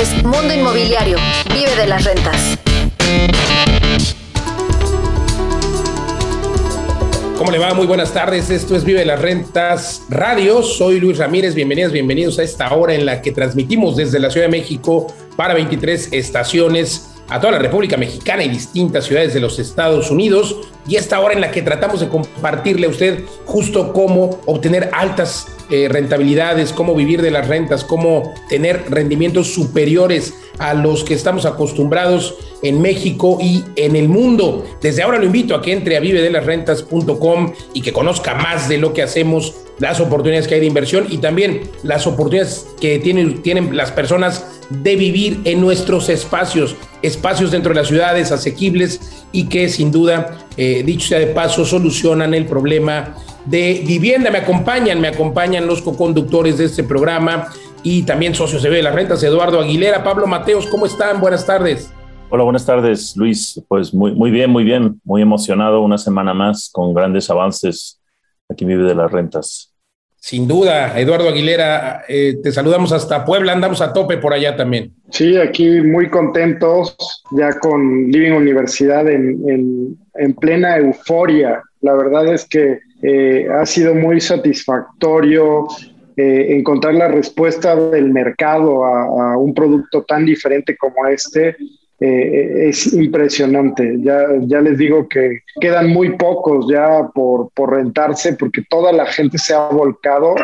es Mundo Inmobiliario. Vive de las rentas. ¿Cómo le va? Muy buenas tardes. Esto es Vive las Rentas Radio. Soy Luis Ramírez. Bienvenidas, bienvenidos a esta hora en la que transmitimos desde la Ciudad de México para 23 estaciones a toda la República Mexicana y distintas ciudades de los Estados Unidos. Y esta hora en la que tratamos de compartirle a usted justo cómo obtener altas eh, rentabilidades, cómo vivir de las rentas, cómo tener rendimientos superiores a los que estamos acostumbrados en México y en el mundo. Desde ahora lo invito a que entre a vivedelasrentas.com y que conozca más de lo que hacemos, las oportunidades que hay de inversión y también las oportunidades que tienen, tienen las personas de vivir en nuestros espacios, espacios dentro de las ciudades asequibles y que sin duda, eh, dicho sea de paso, solucionan el problema de vivienda. Me acompañan, me acompañan los co-conductores de este programa y también socios de las Rentas, Eduardo Aguilera, Pablo Mateos, ¿cómo están? Buenas tardes. Hola, buenas tardes, Luis. Pues muy, muy bien, muy bien, muy emocionado una semana más con grandes avances aquí Vive de las Rentas. Sin duda, Eduardo Aguilera, eh, te saludamos hasta Puebla, andamos a tope por allá también. Sí, aquí muy contentos, ya con Living Universidad en, en plena euforia. La verdad es que eh, ha sido muy satisfactorio eh, encontrar la respuesta del mercado a, un producto tan diferente como este. Eh, es impresionante. Ya, ya les digo que quedan muy pocos ya por, por rentarse porque toda la gente se ha volcado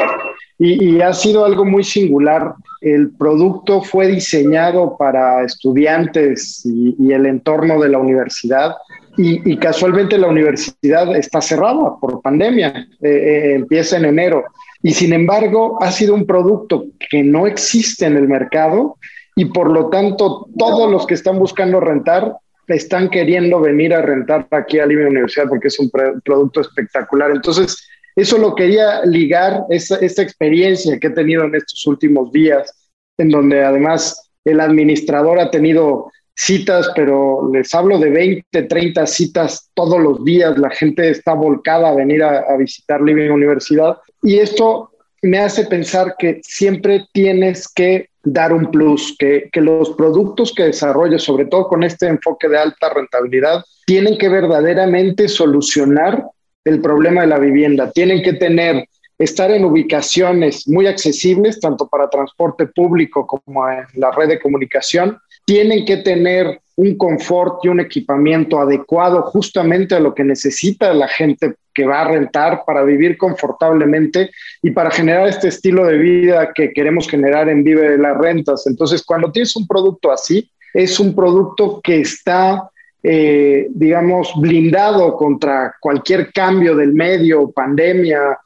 y, ha sido algo muy singular. El producto fue diseñado para estudiantes y el entorno de la universidad y, casualmente la universidad está cerrada por pandemia, eh, eh, empieza en enero. Y sin embargo, ha sido un producto que no existe en el mercado y por lo tanto todos los que están buscando rentar están queriendo venir a rentar aquí a Libre Universidad porque es un producto espectacular. Entonces, eso lo quería ligar, esta experiencia que he tenido en estos últimos días, en donde además el administrador ha tenido citas, pero les hablo de 20, 30 citas todos los días. La gente está volcada a venir a, visitar Living Universidad. Y esto me hace pensar que siempre tienes que dar un plus, que, que los productos que desarrolles, sobre todo con este enfoque de alta rentabilidad, tienen que verdaderamente solucionar el problema de la vivienda. Tienen que tener estar en ubicaciones muy accesibles, tanto para transporte público como en la red de comunicación, tienen que tener un confort y un equipamiento adecuado justamente a lo que necesita la gente que va a rentar para vivir confortablemente y para generar este estilo de vida que queremos generar en Vive de las Rentas. Entonces, cuando tienes un producto así, es un producto que está, eh, digamos, blindado contra cualquier cambio del medio, pandemia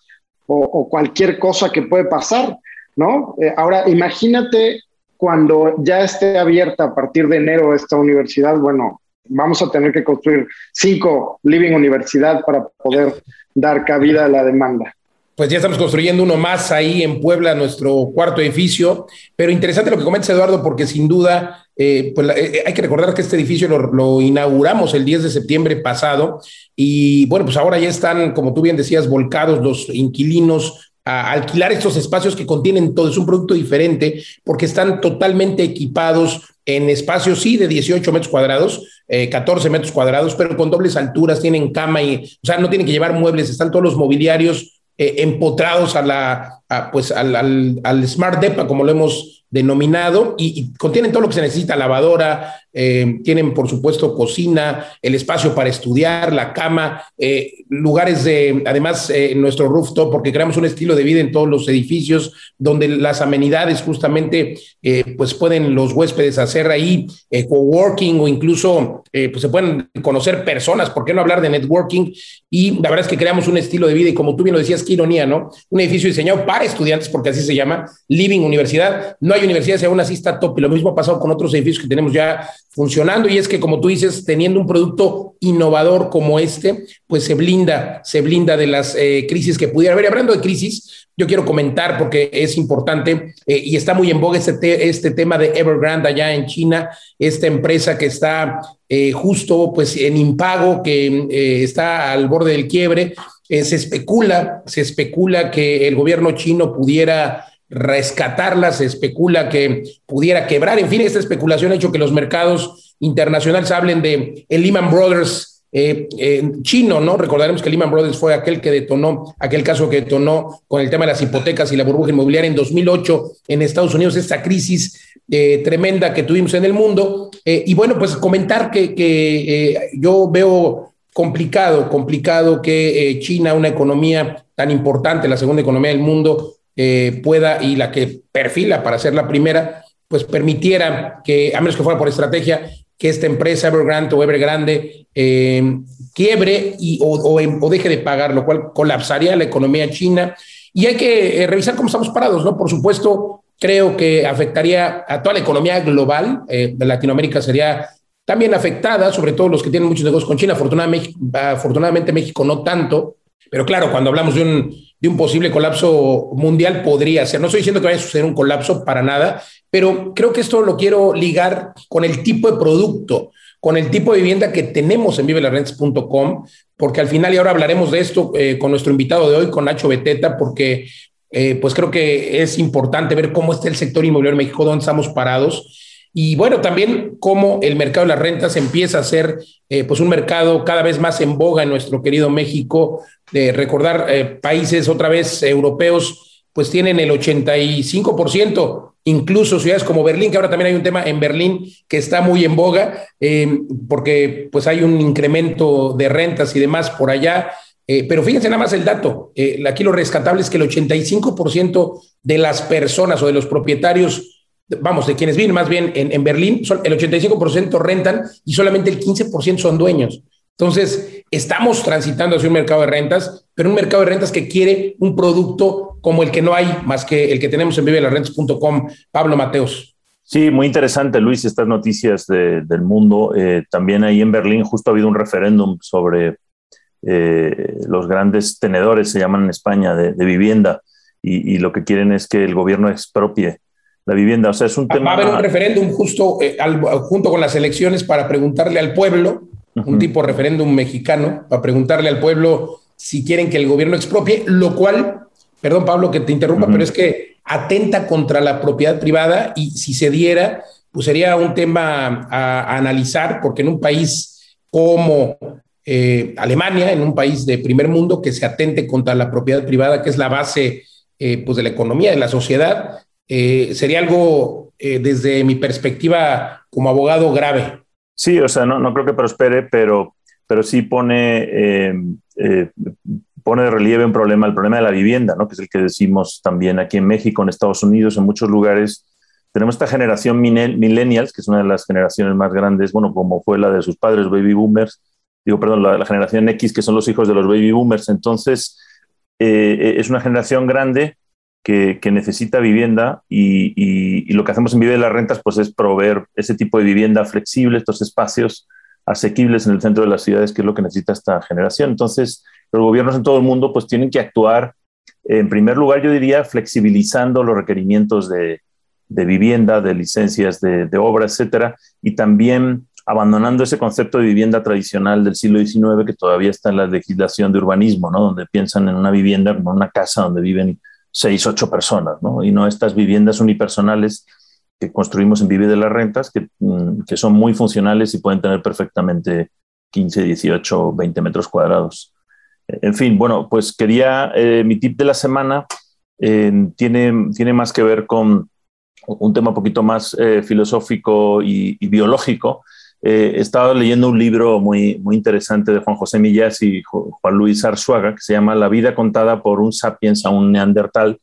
o, cualquier cosa que puede pasar, ¿no? Eh, ahora, imagínate cuando ya esté abierta a partir de enero esta universidad, bueno, vamos a tener que construir cinco Living Universidad para poder dar cabida a la demanda. Pues ya estamos construyendo uno más ahí en Puebla, nuestro cuarto edificio. Pero interesante lo que comentas, Eduardo, porque sin duda, eh, pues eh, hay que recordar que este edificio lo, lo, inauguramos el 10 de septiembre pasado. Y bueno, pues ahora ya están, como tú bien decías, volcados los inquilinos a alquilar estos espacios que contienen todo. Es un producto diferente porque están totalmente equipados en espacios, sí, de 18 metros cuadrados, 14 eh, metros cuadrados, pero con dobles alturas, tienen cama y, o sea, no tienen que llevar muebles, están todos los mobiliarios eh, empotrados a la, pues al, al, Smart Depa, como lo hemos denominado, y, y, contienen todo lo que se necesita, lavadora, eh, tienen, por supuesto, cocina, el espacio para estudiar, la cama, eh, lugares de, además, eh, nuestro rooftop, porque creamos un estilo de vida en todos los edificios, donde las amenidades justamente, pues pueden los huéspedes hacer ahí coworking o incluso, pues se pueden conocer personas, ¿por qué no hablar de networking? Y la verdad es que creamos un estilo de vida y como tú bien lo decías, qué ironía, ¿no? Un edificio diseñado para estudiantes, porque así se llama, Living Universidad. No hay universidad, si aún así está top y lo mismo ha pasado con otros edificios que tenemos ya funcionando y es que como tú dices, teniendo un producto innovador como este, pues se blinda, se blinda de las eh, crisis que pudiera haber. Hablando de crisis, yo quiero comentar porque es importante eh, y está muy en boga este, este tema de Evergrande allá en China, esta empresa que está eh, justo pues en impago, que está al borde del quiebre. Se especula, se especula que el gobierno chino pudiera rescatarla, se especula que pudiera quebrar. En fin, esta especulación ha hecho que los mercados internacionales hablen de el Lehman Brothers eh, chino, ¿no? Recordaremos que Lehman Brothers fue aquel que detonó, aquel caso que detonó con el tema de las hipotecas y la burbuja inmobiliaria en 2008 en Estados Unidos, esta crisis eh, tremenda que tuvimos en el mundo. Eh, y bueno, pues comentar que, que yo veo complicado, complicado que China, una economía tan importante, la segunda economía del mundo, pueda, y la que perfila para ser la primera, pues permitiera que, a menos que fuera por estrategia, que esta empresa Evergrande o Evergrande eh, quiebre y, o, deje de pagar, lo cual colapsaría la economía china. Y hay que eh, revisar cómo estamos parados, ¿no? Por supuesto, creo que afectaría a toda la economía global. Eh, de Latinoamérica sería también afectada, sobre todo los que tienen muchos negocios con China. Afortunadamente, afortunadamente México no tanto. Pero claro, cuando hablamos de un, de un posible colapso mundial, podría ser. No estoy diciendo que vaya a suceder un colapso para nada, pero creo que esto lo quiero ligar con el tipo de producto, con el tipo de vivienda que tenemos en vivelarrentes.com, porque al final, y ahora hablaremos de esto eh, con nuestro invitado de hoy, con Nacho Beteta, porque eh, pues creo que es importante ver cómo está el sector inmobiliario en México, dónde estamos parados. Y bueno, también cómo el mercado de las rentas empieza a ser eh, pues un mercado cada vez más en boga en nuestro querido México. Recordar países otra vez europeos, pues tienen el 85% incluso ciudades como Berlín, que ahora también hay un tema en Berlín que está muy en boga, eh, porque pues hay un incremento de rentas y demás por allá. Eh, pero fíjense nada más el dato, eh, aquí lo rescatable es que el 85% de las personas o de los propietarios, vamos, de quienes viven más bien en, en Berlín, son, el 85% rentan y solamente el 15% son dueños. Entonces, estamos transitando hacia un mercado de rentas, pero un mercado de rentas que quiere un producto como el que no hay más que el que tenemos en vivelarrentas.com. Pablo Mateos. Sí, muy interesante, Luis, estas noticias del mundo. Eh, también ahí en Berlín justo ha habido un referéndum sobre eh, los grandes tenedores, se llaman en España, de, vivienda, y, lo que quieren es que el gobierno expropie la vivienda. O sea, es un tema... Va a haber un referéndum justo eh, junto con las elecciones para preguntarle al pueblo un tipo de referéndum mexicano, para preguntarle al pueblo si quieren que el gobierno expropie, lo cual, perdón Pablo que te interrumpa, pero es que atenta contra la propiedad privada y si se diera, pues sería un tema a, analizar, porque en un país como eh, Alemania, en un país de primer mundo que se atente contra la propiedad privada, que es la base eh, pues de la economía, de la sociedad, eh, sería algo, desde mi perspectiva como abogado, grave. Sí, o sea, no, no creo que prospere, pero, pero sí pone, eh, eh, pone de relieve un problema, el problema de la vivienda, ¿no? que es el que decimos también aquí en México, en Estados Unidos, en muchos lugares. Tenemos esta generación millennials, que es una de las generaciones más grandes, bueno, como fue la de sus padres, baby boomers, digo, perdón, la, generación X, que son los hijos de los baby boomers. Entonces, eh, es una generación grande que, necesita vivienda y, lo que hacemos en Vive de las Rentas pues es proveer ese tipo de vivienda flexible, estos espacios asequibles en el centro de las ciudades, que es lo que necesita esta generación. Entonces, los gobiernos en todo el mundo pues tienen que actuar, en primer lugar, yo diría, flexibilizando los requerimientos de, vivienda, de licencias de, de, obra, etcétera, y también abandonando ese concepto de vivienda tradicional del siglo XIX que todavía está en la legislación de urbanismo, ¿no? donde piensan en una vivienda como una casa donde viven seis, ocho personas, ¿no? Y no estas viviendas unipersonales que construimos en Vive de las Rentas, que, mm, que son muy funcionales y pueden tener perfectamente 15, 18, 20 metros cuadrados. En fin, bueno, pues quería, eh, mi tip de la semana tiene, tiene más que ver con un tema un poquito más eh, filosófico y, y biológico, eh, he estado leyendo un libro muy, muy interesante de Juan José Millás y Juan Luis Arzuaga, que se llama La vida contada por un sapiens a un neandertal.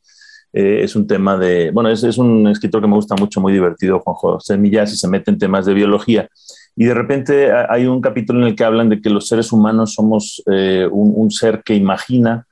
Eh, es un tema de, bueno, es, es, un escritor que me gusta mucho, muy divertido, Juan José Millás, y se mete en temas de biología. Y de repente hay un capítulo en el que hablan de que los seres humanos somos eh, un, un, ser que imagina,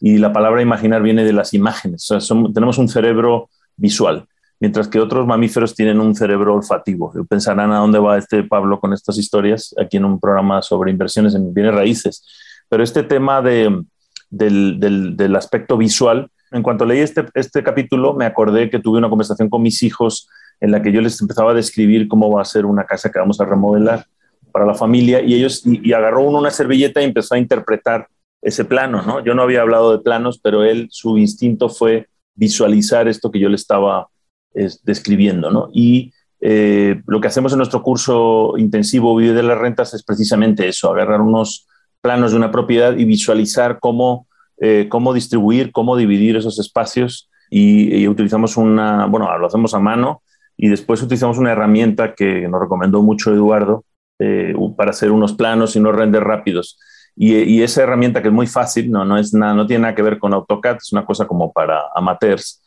y la palabra imaginar viene de las imágenes. O sea, tenemos un cerebro visual mientras que otros mamíferos tienen un cerebro olfativo. Pensarán a dónde va este Pablo con estas historias aquí en un programa sobre inversiones en bienes raíces. Pero este tema de, del, del, aspecto visual, en cuanto leí este, este capítulo, me acordé que tuve una conversación con mis hijos en la que yo les empezaba a describir cómo va a ser una casa que vamos a remodelar para la familia y ellos y, agarró uno una servilleta y empezó a interpretar ese plano, ¿no? Yo no había hablado de planos, pero él, su instinto fue visualizar esto que yo le estaba describiendo, ¿no? Y eh, lo que hacemos en nuestro curso intensivo Vive de las Rentas es precisamente eso, agarrar unos planos de una propiedad y visualizar cómo, eh, cómo distribuir, cómo dividir esos espacios y, utilizamos una, bueno, lo hacemos a mano y después utilizamos una herramienta que nos recomendó mucho Eduardo eh, para hacer unos planos y unos renders rápidos. Y, esa herramienta que es muy fácil, no, no, es nada, no tiene nada que ver con AutoCAD, es una cosa como para amateurs,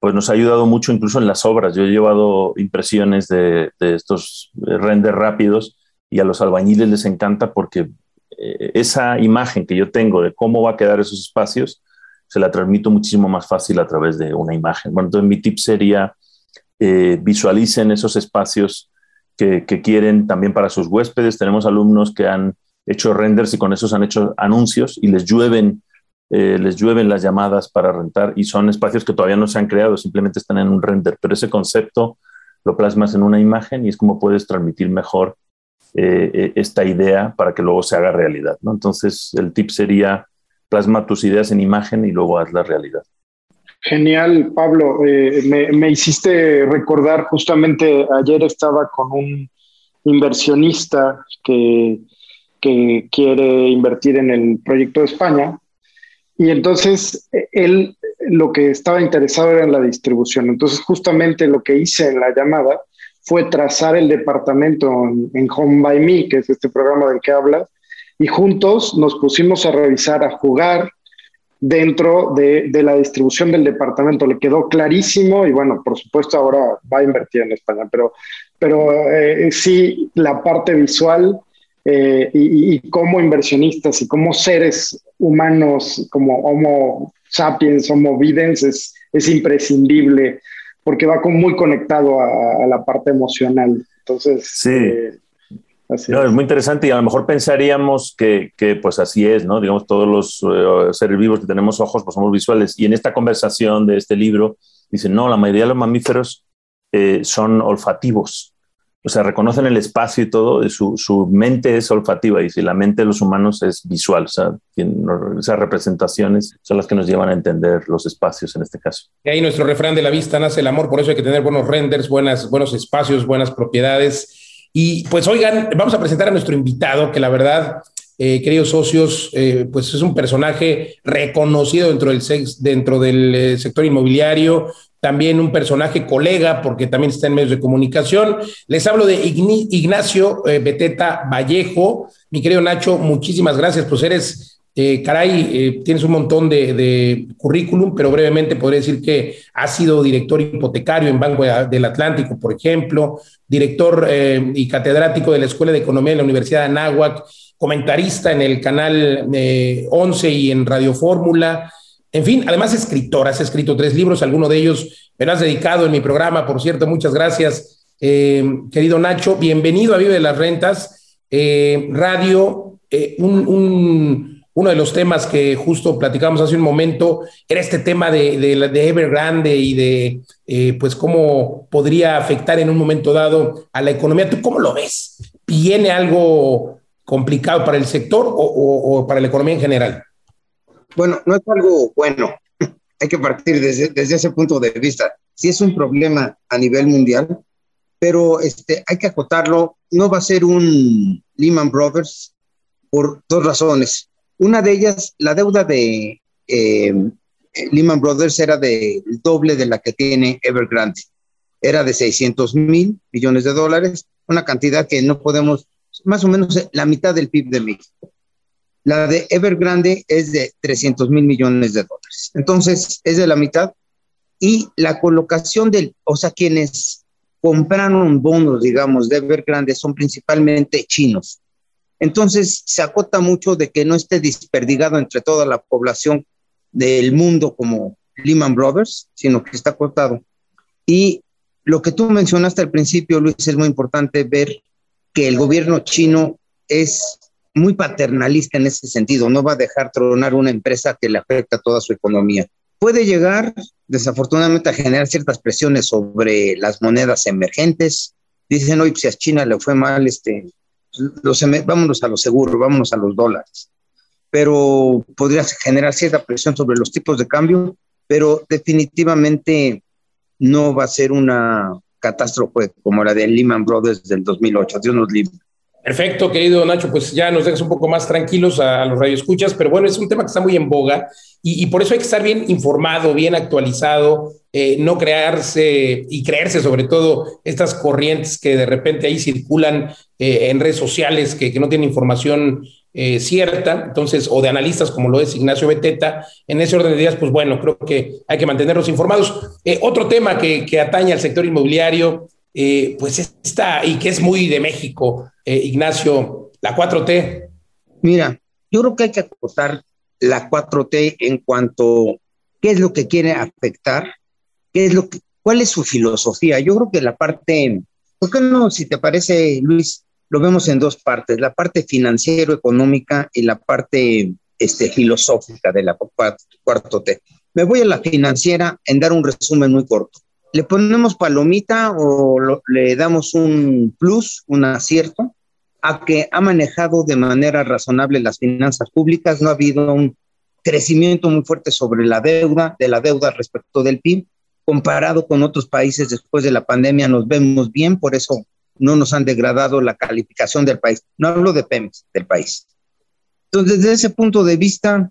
pues nos ha ayudado mucho incluso en las obras. Yo he llevado impresiones de, estos renders rápidos y a los albañiles les encanta porque eh, esa imagen que yo tengo de cómo va a quedar esos espacios, se la transmito muchísimo más fácil a través de una imagen. Bueno, entonces mi tip sería eh, visualicen esos espacios que, que, quieren también para sus huéspedes. Tenemos alumnos que han hecho renders y con esos han hecho anuncios y les llueven, eh, les llueven las llamadas para rentar y son espacios que todavía no se han creado, simplemente están en un render, pero ese concepto lo plasmas en una imagen y es como puedes transmitir mejor eh, eh, esta idea para que luego se haga realidad. ¿no? Entonces, el tip sería plasma tus ideas en imagen y luego haz la realidad. Genial, Pablo. me, me, hiciste recordar, justamente ayer estaba con un inversionista que que quiere invertir en el proyecto de España. Y entonces él lo que estaba interesado era en la distribución. Entonces justamente lo que hice en la llamada fue trazar el departamento en, Home by Me, que es este programa del que hablas, y juntos nos pusimos a revisar, a jugar dentro de, de, la distribución del departamento. Le quedó clarísimo y bueno, por supuesto ahora va a invertir en España, pero, pero eh, sí, la parte visual eh, y, como inversionistas y como seres humanos, como Homo sapiens, Homo videns, es, es imprescindible porque va muy conectado a, la parte emocional. Entonces, sí. Eh, no, es. muy interesante y a lo mejor pensaríamos que, que pues así es, ¿no? Digamos, todos los eh, seres vivos que tenemos ojos, pues somos visuales. Y en esta conversación de este libro, dicen, no, la mayoría de los mamíferos son olfativos o sea, reconocen el espacio y todo, su, su, mente es olfativa y si la mente de los humanos es visual, o sea, esas representaciones son las que nos llevan a entender los espacios en este caso. Y ahí nuestro refrán de la vista nace el amor, por eso hay que tener buenos renders, buenos espacios, buenas propiedades. Y pues oigan, vamos a presentar a nuestro invitado, que la verdad, eh, queridos socios, eh, pues es un personaje reconocido dentro del, dentro del eh, sector inmobiliario, también un personaje colega, porque también está en medios de comunicación. Les hablo de Ignacio Beteta Vallejo. Mi querido Nacho, muchísimas gracias, pues eres, caray, tienes un montón de, currículum, pero brevemente podría decir que ha sido director hipotecario en Banco del Atlántico, por ejemplo, director y catedrático de la Escuela de Economía de la Universidad de Anáhuac, comentarista en el canal 11 y en Radio Fórmula, en fin, además escritor, has escrito tres libros, alguno de ellos me lo has dedicado en mi programa, por cierto, muchas gracias, eh, querido Nacho. Bienvenido a Vive de las Rentas, eh, radio, eh, uno de los temas que justo platicamos hace un momento era este tema de, de, Evergrande y de pues cómo podría afectar en un momento dado a la economía. ¿Tú cómo lo ves? ¿Viene algo complicado para el sector o para la economía en general? Bueno, no es algo bueno. Hay que partir desde, desde ese punto de vista. Sí es un problema a nivel mundial, pero este, hay que acotarlo. No va a ser un Lehman Brothers por dos razones. Una de ellas, la deuda de eh, Lehman Brothers era del doble de la que tiene Evergrande. Era de 600 mil millones de dólares, una cantidad que no podemos, más o menos la mitad del PIB de México. La de Evergrande es de 300 mil millones de dólares. Entonces, es de la mitad. Y la colocación del, o sea, quienes compraron bonos, digamos, de Evergrande son principalmente chinos. Entonces, se acota mucho de que no esté desperdigado entre toda la población del mundo como Lehman Brothers, sino que está acotado. Y lo que tú mencionaste al principio, Luis, es muy importante ver que el gobierno chino es muy paternalista en ese sentido, no va a dejar tronar una empresa que le afecta a toda su economía. Puede llegar, desafortunadamente, a generar ciertas presiones sobre las monedas emergentes. Dicen, hoy pues, si a China le fue mal, este, los, vámonos a lo seguro, vámonos a los dólares. Pero podría generar cierta presión sobre los tipos de cambio pero definitivamente no va a ser una catástrofe como la de Lehman Brothers del 2008. Dios nos libre. Perfecto, querido Nacho, pues ya nos dejas un poco más tranquilos a, los radioescuchas, pero bueno, es un tema que está muy en boga y, por eso hay que estar bien informado, bien actualizado, eh, no crearse y creerse sobre todo estas corrientes que de repente ahí circulan eh, en redes sociales que, no tienen información eh, cierta, entonces, o de analistas como lo es Ignacio Beteta, en ese orden de días, pues bueno, creo que hay que mantenerlos informados. otro tema que, que atañe al sector inmobiliario, pues está, y que es muy de México, eh, Ignacio, la 4T? Mira, yo creo que hay que acotar la 4T en cuanto qué es lo que quiere afectar, qué es lo que, cuál es su filosofía. Yo creo que la parte, ¿por qué no, si te parece, Luis, lo vemos en dos partes, la parte financiero-económica y la parte este, filosófica de la 4T. Me voy a la financiera en dar un resumen muy corto. ¿Le ponemos palomita o le damos un plus, un acierto? a que ha manejado de manera razonable las finanzas públicas, no ha habido un crecimiento muy fuerte sobre la deuda, de la deuda respecto del PIB, comparado con otros países después de la pandemia nos vemos bien, por eso no nos han degradado la calificación del país. No hablo de Pemex, del país. Entonces, desde ese punto de vista,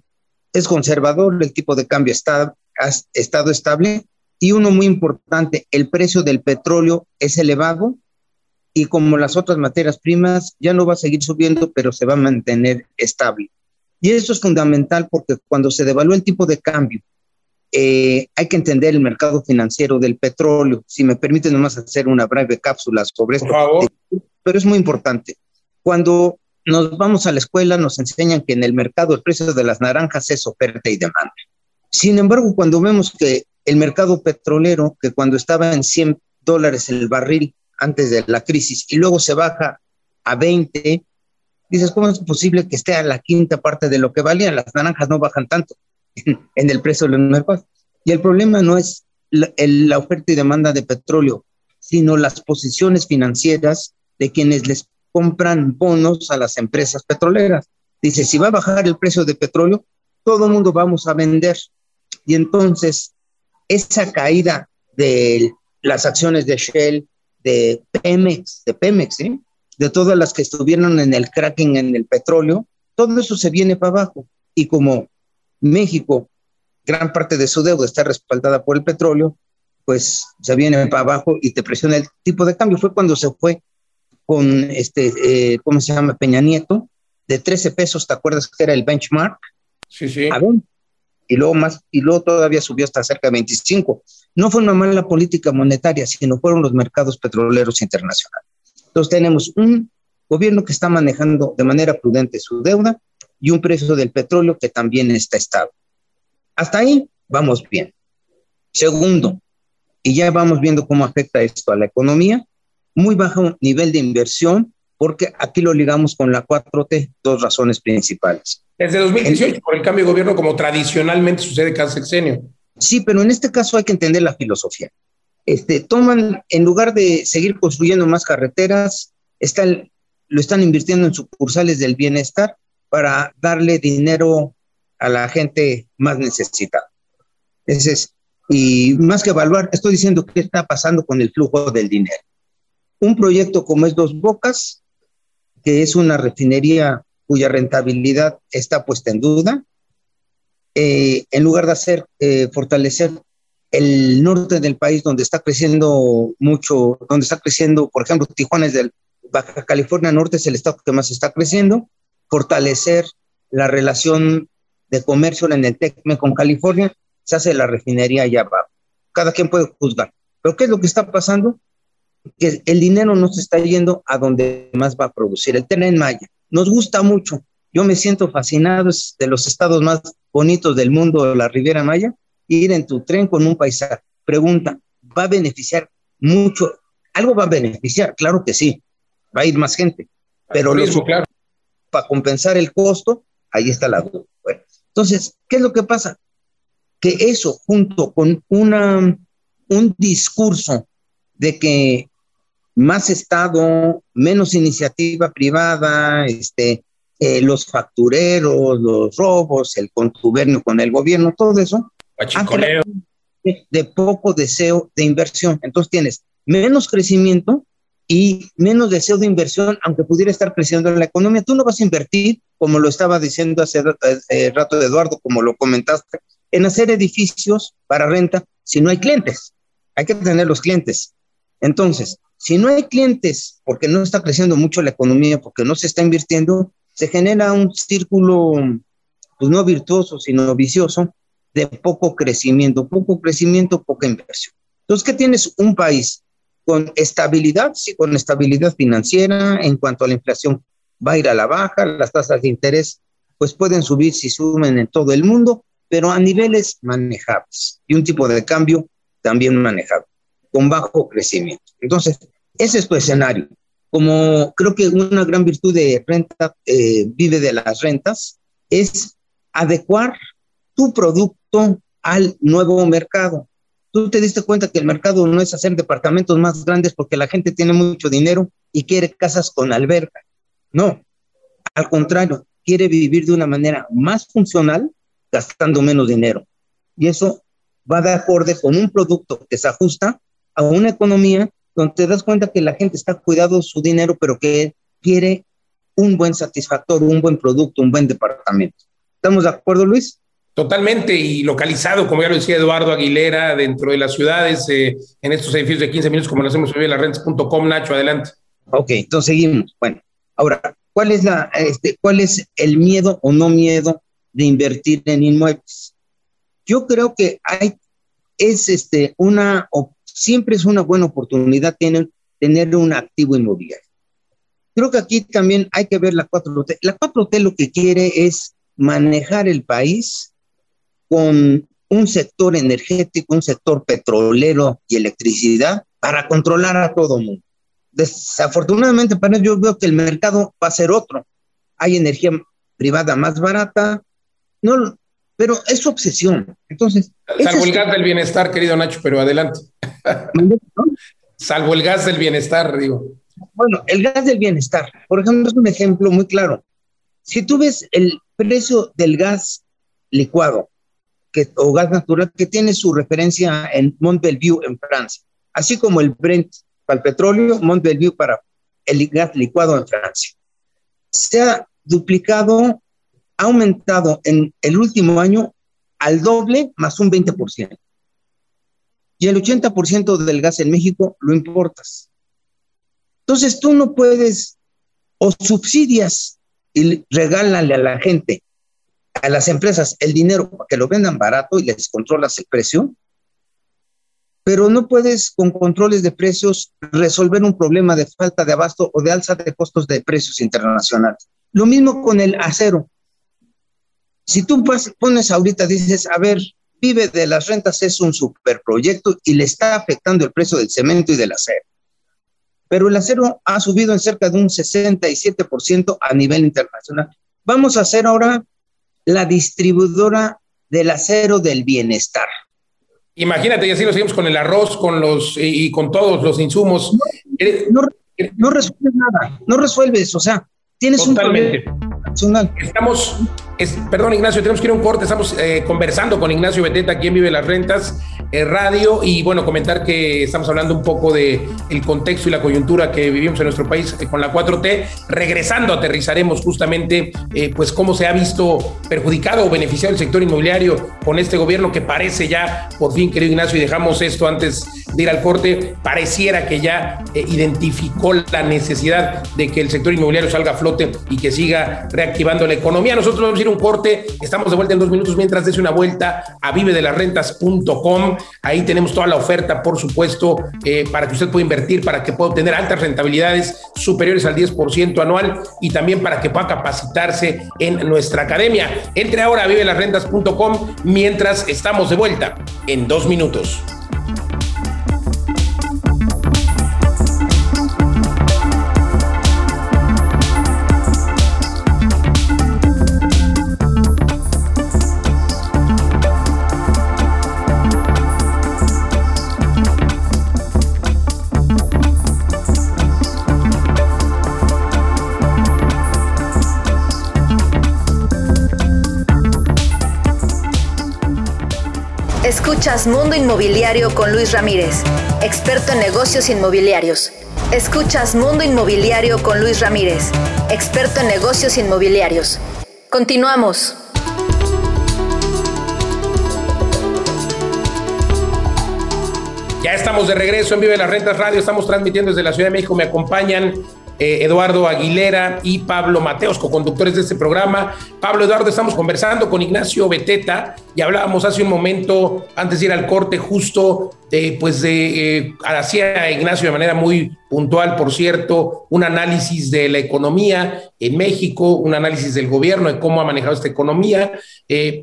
es conservador, el tipo de cambio está, ha estado estable y uno muy importante, el precio del petróleo es elevado, y como las otras materias primas, ya no va a seguir subiendo, pero se va a mantener estable. Y eso es fundamental porque cuando se devalúa el tipo de cambio, eh, hay que entender el mercado financiero del petróleo. Si me permiten nomás hacer una breve cápsula sobre esto, pero es muy importante. Cuando nos vamos a la escuela nos enseñan que en el mercado el precio de las naranjas es oferta y demanda. Sin embargo, cuando vemos que el mercado petrolero, que cuando estaba en 100 dólares el barril, antes de la crisis y luego se baja a 20, dices, ¿cómo es posible que esté a la quinta parte de lo que valían? Las naranjas no bajan tanto en, el precio de los mercados. Y el problema no es la, la oferta y demanda de petróleo, sino las posiciones financieras de quienes les compran bonos a las empresas petroleras. Dice, si va a bajar el precio de petróleo, todo el mundo vamos a vender. Y entonces, esa caída de las acciones de Shell, de Pemex, de Pemex, de todas las que estuvieron en el cracking en el petróleo, todo eso se viene para abajo. Y como México, gran parte de su deuda está respaldada por el petróleo, pues se viene para abajo y te presiona el tipo de cambio. Fue cuando se fue con este, eh, ¿cómo se llama? Peña Nieto, de 13 pesos, ¿te acuerdas que era el benchmark? Sí, sí. A y luego más, y luego todavía subió hasta cerca de 25. No fue una mala política monetaria, sino fueron los mercados petroleros internacionales. Entonces tenemos un gobierno que está manejando de manera prudente su deuda y un precio del petróleo que también está estable. Hasta ahí vamos bien. Segundo, y ya vamos viendo cómo afecta esto a la economía, muy bajo nivel de inversión, porque aquí lo ligamos con la 4T, dos razones principales. Desde 2018, por el cambio de gobierno, como tradicionalmente sucede cada sexenio. Sí, pero en este caso hay que entender la filosofía. Este, toman, en lugar de seguir construyendo más carreteras, están, lo están invirtiendo en sucursales del bienestar para darle dinero a la gente más necesitada. Ese es, y más que evaluar, estoy diciendo qué está pasando con el flujo del dinero. Un proyecto como es Dos Bocas, que es una refinería cuya rentabilidad está puesta en duda, eh, en lugar de hacer, eh, fortalecer el norte del país donde está creciendo mucho, donde está creciendo, por ejemplo, Tijuana es del Baja California Norte, es el estado que más está creciendo, fortalecer la relación de comercio en el TECME con California, se hace la refinería allá abajo. Cada quien puede juzgar. Pero ¿qué es lo que está pasando? Que el dinero no se está yendo a donde más va a producir. El tren Maya nos gusta mucho. Yo me siento fascinado, de los estados más bonitos del mundo, la Riviera Maya, ir en tu tren con un paisaje. Pregunta, ¿va a beneficiar mucho? ¿Algo va a beneficiar? Claro que sí, va a ir más gente, pero claro. para compensar el costo, ahí está la duda. Bueno, entonces, ¿qué es lo que pasa? Que eso junto con una, un discurso de que más Estado, menos iniciativa privada, este, eh, los factureros, los robos, el contubernio con el gobierno, todo eso, de poco deseo de inversión. Entonces tienes menos crecimiento y menos deseo de inversión, aunque pudiera estar creciendo la economía. Tú no vas a invertir, como lo estaba diciendo hace eh, rato Eduardo, como lo comentaste, en hacer edificios para renta si no hay clientes. Hay que tener los clientes. Entonces, si no hay clientes, porque no está creciendo mucho la economía, porque no se está invirtiendo, se genera un círculo, pues no virtuoso, sino vicioso, de poco crecimiento, poco crecimiento, poca inversión. Entonces, ¿qué tienes? Un país con estabilidad, sí, con estabilidad financiera, en cuanto a la inflación va a ir a la baja, las tasas de interés pues pueden subir si suben en todo el mundo, pero a niveles manejables y un tipo de cambio también manejable, con bajo crecimiento. Entonces, ese es tu escenario. Como creo que una gran virtud de renta eh, vive de las rentas, es adecuar tu producto al nuevo mercado tú te diste cuenta que el mercado no es hacer departamentos más grandes porque la gente tiene mucho dinero y quiere casas con alberca. No, al contrario, quiere vivir de una manera más funcional gastando menos dinero. Y eso va de acorde con un producto que se ajusta a una economía donde te das cuenta que la gente está cuidando su dinero, pero que quiere un buen satisfactor, un buen producto, un buen departamento. ¿Estamos de acuerdo, Luis? Totalmente y localizado, como ya lo decía Eduardo Aguilera, dentro de las ciudades, eh, en estos edificios de 15 minutos, como lo hacemos en rentas.com. Nacho, adelante. Ok, entonces seguimos. Bueno, ahora, ¿cuál es, la, este, ¿cuál es el miedo o no miedo de invertir en inmuebles? Yo creo que hay, es este, una, o siempre es una buena oportunidad tener, tener un activo inmobiliario. Creo que aquí también hay que ver la 4T. La 4T lo que quiere es manejar el país con un sector energético, un sector petrolero y electricidad para controlar a todo el mundo. Desafortunadamente para ello yo veo que el mercado va a ser otro. Hay energía privada más barata, no, pero es su obsesión. Entonces, salvo el gas del bienestar, querido Nacho, pero adelante. salvo el gas del bienestar, digo. Bueno, el gas del bienestar, por ejemplo, es un ejemplo muy claro. Si tú ves el precio del gas licuado que, o gas natural que tiene su referencia en Mont Belvieu en Francia, así como el Brent para el petróleo, Mont Belvieu para el gas licuado en Francia. Se ha duplicado, ha aumentado en el último año al doble más un 20%. Y el 80% del gas en México lo importas. Entonces tú no puedes o subsidias y regálale a la gente a las empresas el dinero para que lo vendan barato y les controlas el precio, pero no puedes con controles de precios resolver un problema de falta de abasto o de alza de costos de precios internacionales. Lo mismo con el acero. Si tú pones ahorita, dices, a ver, vive de las rentas es un superproyecto y le está afectando el precio del cemento y del acero. Pero el acero ha subido en cerca de un 67% a nivel internacional. Vamos a hacer ahora la distribuidora del acero del bienestar. Imagínate, y así lo seguimos con el arroz, con los y, con todos los insumos. No, no, resuelves nada, no resuelves, o sea, tienes un problema. Estamos perdón, Ignacio, tenemos que ir a un corte. Estamos eh, conversando con Ignacio Beteta, quien vive las rentas, eh, radio, y bueno, comentar que estamos hablando un poco de el contexto y la coyuntura que vivimos en nuestro país eh, con la 4T. Regresando, aterrizaremos justamente, pues, cómo se ha visto perjudicado o beneficiado el sector inmobiliario con este gobierno que parece ya, por fin, querido Ignacio, y dejamos esto antes de ir al corte, pareciera que ya identificó la necesidad de que el sector inmobiliario salga a flote y que siga reactivando la economía. Nosotros vamos a ir un corte. Estamos de vuelta en dos minutos mientras des una vuelta a vivedelasrentas.com. Ahí tenemos toda la oferta, por supuesto, eh, para que usted pueda invertir, para que pueda obtener altas rentabilidades superiores al 10% anual y también para que pueda capacitarse en nuestra academia. Entre ahora a vivedelasrentas.com mientras estamos de vuelta en dos minutos. Escuchas Mundo Inmobiliario con Luis Ramírez, experto en negocios inmobiliarios. Escuchas Mundo Inmobiliario con Luis Ramírez, experto en negocios inmobiliarios. Continuamos. Ya estamos de regreso en Vive las Rentas Radio, estamos transmitiendo desde la Ciudad de México, me acompañan eh, Eduardo Aguilera y Pablo Mateos, co-conductores de este programa. Pablo Eduardo, estamos conversando con Ignacio Beteta y hablábamos hace un momento, antes de ir al corte, justo, eh, pues de, eh, hacía Ignacio de manera muy puntual, por cierto, un análisis de la economía en México, un análisis del gobierno de cómo ha manejado esta economía,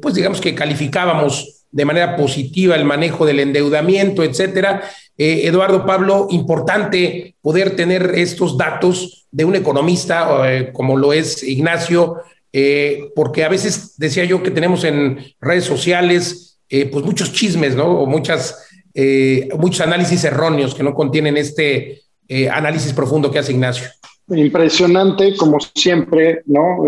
pues digamos que calificábamos de manera positiva el manejo del endeudamiento, etcétera. Eh, Eduardo Pablo, importante poder tener estos datos de un economista eh, como lo es Ignacio, eh, porque a veces decía yo que tenemos en redes sociales pues muchos chismes, ¿no? O muchas, muchos análisis erróneos que no contienen este análisis profundo que hace Ignacio. Impresionante, como siempre, ¿no?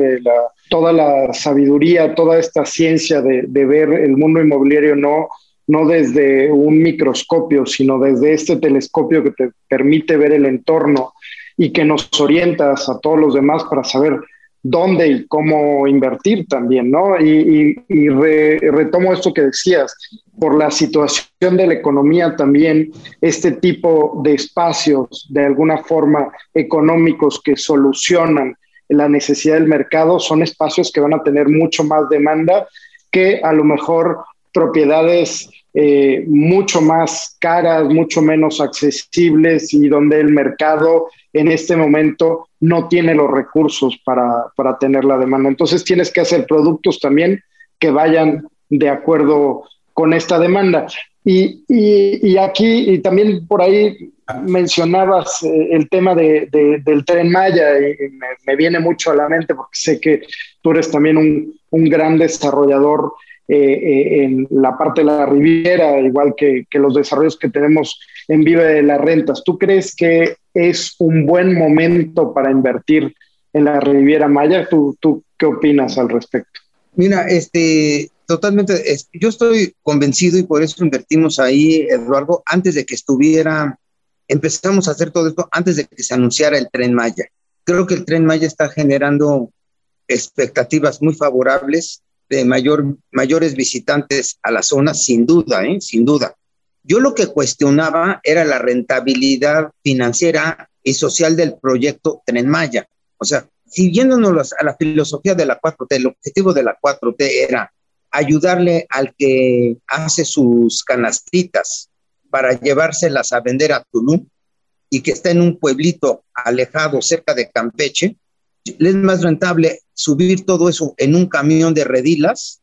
Toda la sabiduría, toda esta ciencia de, ver el mundo inmobiliario no no desde un microscopio, sino desde este telescopio que te permite ver el entorno y que nos orientas a todos los demás para saber dónde y cómo invertir también, ¿no? Y, retomo esto que decías, por la situación de la economía también, este tipo de espacios, de alguna forma económicos que solucionan la necesidad del mercado, son espacios que van a tener mucho más demanda que a lo mejor propiedades eh, mucho más caras, mucho menos accesibles y donde el mercado en este momento no tiene los recursos para, para tener la demanda. Entonces tienes que hacer productos también que vayan de acuerdo con esta demanda. Y, y, aquí, y también por ahí mencionabas eh, el tema de, del tren Maya, y me, viene mucho a la mente porque sé que tú eres también un, un gran desarrollador eh, eh, en la parte de la Riviera, igual que, los desarrollos que tenemos en Vive de las Rentas. ¿Tú crees que es un buen momento para invertir en la Riviera Maya? ¿Tú, tú qué opinas al respecto? Mira, este, totalmente, yo estoy convencido y por eso invertimos ahí, Eduardo, antes de que estuviera, empezamos a hacer todo esto antes de que se anunciara el tren Maya. Creo que el tren Maya está generando expectativas muy favorables de mayor, mayores visitantes a la zona, sin duda, ¿eh? sin duda. Yo lo que cuestionaba era la rentabilidad financiera y social del proyecto Tren Maya. O sea, siguiéndonos a la filosofía de la 4T, el objetivo de la 4T era ayudarle al que hace sus canastitas para llevárselas a vender a Tulum y que está en un pueblito alejado cerca de Campeche, es más rentable subir todo eso en un camión de redilas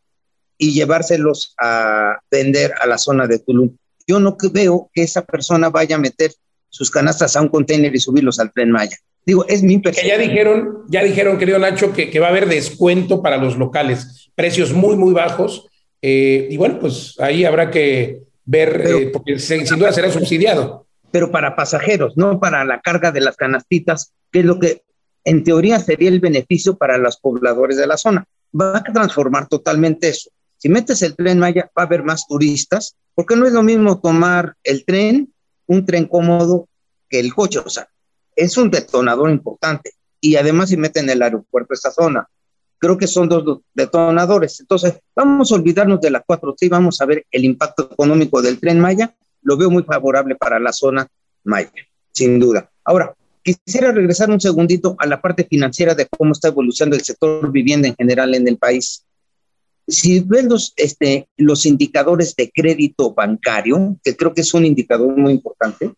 y llevárselos a vender a la zona de Tulum. Yo no veo que esa persona vaya a meter sus canastas a un container y subirlos al tren Maya. Digo, es mi percepción. Ya dijeron, ya dijeron, querido Nacho, que, que, va a haber descuento para los locales, precios muy, muy bajos. Eh, y bueno, pues ahí habrá que ver, eh, porque sin duda será subsidiado. Pero para pasajeros, no para la carga de las canastitas, que es lo que en teoría sería el beneficio para los pobladores de la zona. Va a transformar totalmente eso. Si metes el tren Maya, va a haber más turistas, porque no es lo mismo tomar el tren, un tren cómodo, que el coche. O sea, es un detonador importante. Y además, si meten el aeropuerto esta zona, creo que son dos detonadores. Entonces, vamos a olvidarnos de la 4T y vamos a ver el impacto económico del tren Maya. Lo veo muy favorable para la zona Maya, sin duda. Ahora, Quisiera regresar un segundito a la parte financiera de cómo está evolucionando el sector vivienda en general en el país. Si ven los, este, los indicadores de crédito bancario, que creo que es un indicador muy importante,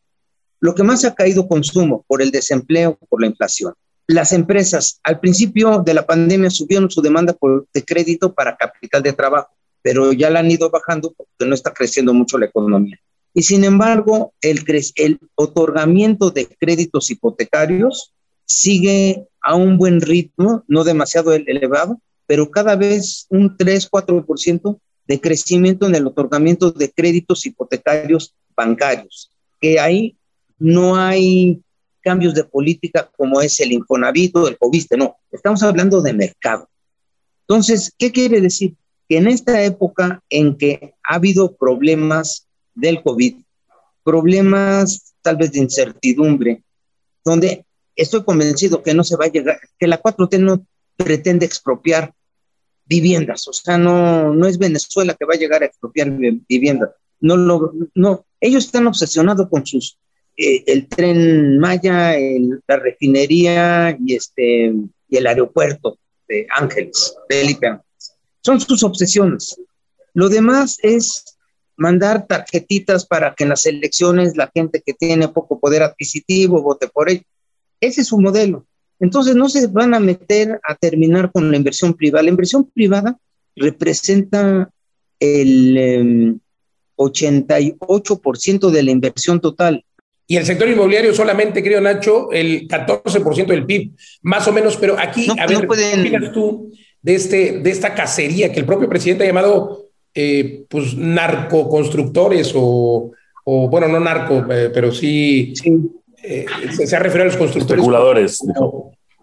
lo que más ha caído consumo por el desempleo, por la inflación. Las empresas al principio de la pandemia subieron su demanda por, de crédito para capital de trabajo, pero ya la han ido bajando porque no está creciendo mucho la economía. Y sin embargo, el, el otorgamiento de créditos hipotecarios sigue a un buen ritmo, no demasiado elevado, pero cada vez un 3-4% de crecimiento en el otorgamiento de créditos hipotecarios bancarios, que ahí no hay cambios de política como es el Infonavit o el Coviste, no, estamos hablando de mercado. Entonces, ¿qué quiere decir? que en esta época en que ha habido problemas del COVID, problemas tal vez de incertidumbre, donde estoy convencido que no se va a llegar, que la 4T no pretende expropiar viviendas, o sea, no, no es Venezuela que va a llegar a expropiar viviendas, no no, ellos están obsesionados con sus, eh, el tren Maya, la refinería y este, y el aeropuerto de Ángeles, Felipe Ángeles. Son sus obsesiones. Lo demás es mandar tarjetitas para que en las elecciones la gente que tiene poco poder adquisitivo vote por ellos. Ese es su modelo. Entonces no se van a meter a terminar con la inversión privada. La inversión privada representa el 88% em, de la inversión total. Y el sector inmobiliario solamente, creo, Nacho, el 14% del PIB, más o menos, pero aquí, a ver, ¿qué opinas tú de, este, de esta cacería que el propio presidente ha llamado, eh, pues, narcoconstructores o, o, bueno, no narco, eh, pero sí, sí. Eh, se, ha referido a los constructores. Especuladores.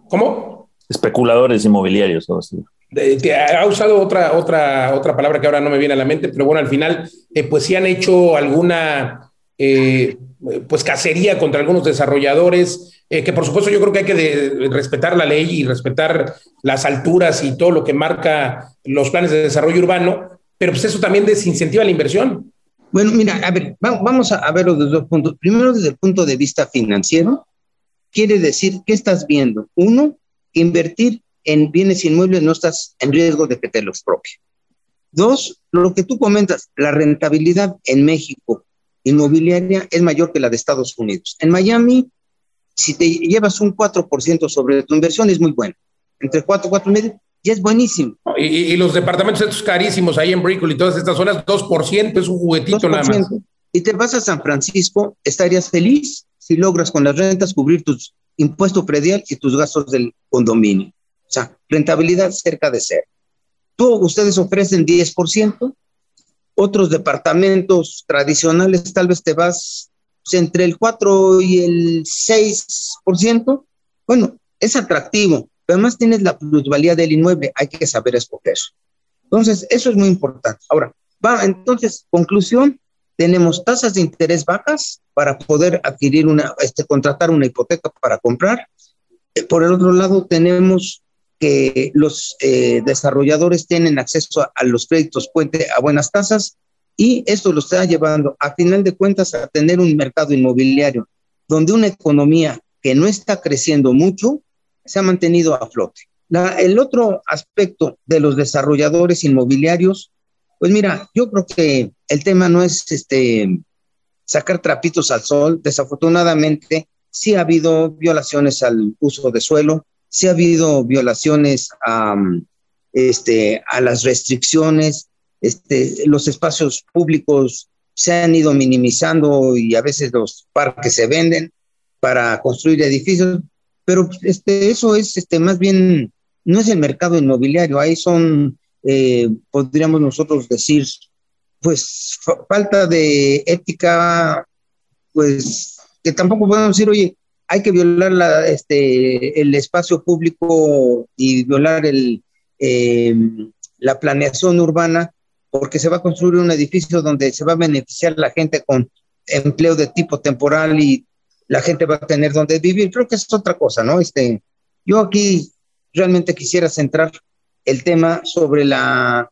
¿Cómo? Especuladores inmobiliarios. ha usado otra, otra, otra palabra que ahora no me viene a la mente, pero bueno, al final, eh, pues sí han hecho alguna eh, pues cacería contra algunos desarrolladores, que por supuesto yo creo que hay que respetar la ley y respetar las alturas y todo lo que marca los planes de desarrollo urbano, pero pues eso también desincentiva la inversión. Bueno, mira, a ver, vamos a verlo desde dos puntos. Primero, desde el punto de vista financiero, quiere decir, ¿qué estás viendo? Uno, invertir en bienes inmuebles no estás en riesgo de que te lo expropie. Dos, lo que tú comentas, la rentabilidad en México inmobiliaria es mayor que la de Estados Unidos. En Miami, si te llevas un 4% sobre tu inversión, es muy bueno. Entre 4 y 4,5 y es buenísimo. Y, los departamentos estos carísimos ahí en Brickell y todas estas zonas, 2%, es un juguetito nada más. Y te vas a San Francisco, estarías feliz si logras con las rentas cubrir tus impuestos predial y tus gastos del condominio. O sea, rentabilidad cerca de cero. Tú, ustedes ofrecen 10%, otros departamentos tradicionales tal vez te vas entre el 4 y el 6%. Bueno, es atractivo, pero además tienes la plusvalía del inmueble, hay que saber escoger. Entonces, eso es muy importante. Ahora, va, entonces, conclusión, tenemos tasas de interés bajas para poder adquirir una, este, contratar una hipoteca para comprar. Eh, por el otro lado, tenemos que los eh, desarrolladores tienen acceso a, los créditos puente a buenas tasas y esto lo está llevando a final de cuentas a tener un mercado inmobiliario donde una economía que no está creciendo mucho se ha mantenido a flote. el otro aspecto de los desarrolladores inmobiliarios, pues mira, yo creo que el tema no es este sacar trapitos al sol. Desafortunadamente, sí ha habido violaciones al uso de suelo, sí ha habido violaciones a, este, a las restricciones, este, los espacios públicos se han ido minimizando y a veces los parques se venden para construir edificios pero este, eso es este, más bien, no es el mercado inmobiliario, ahí son, eh, podríamos nosotros decir, pues falta de ética, pues que tampoco podemos decir, oye, hay que violar la, este, el espacio público y violar el, em, la planeación urbana porque se va a construir un edificio donde se va a beneficiar la gente con empleo de tipo temporal y la gente va a tener donde vivir. Creo que es otra cosa, ¿no? Este, yo aquí realmente quisiera centrar el tema sobre la,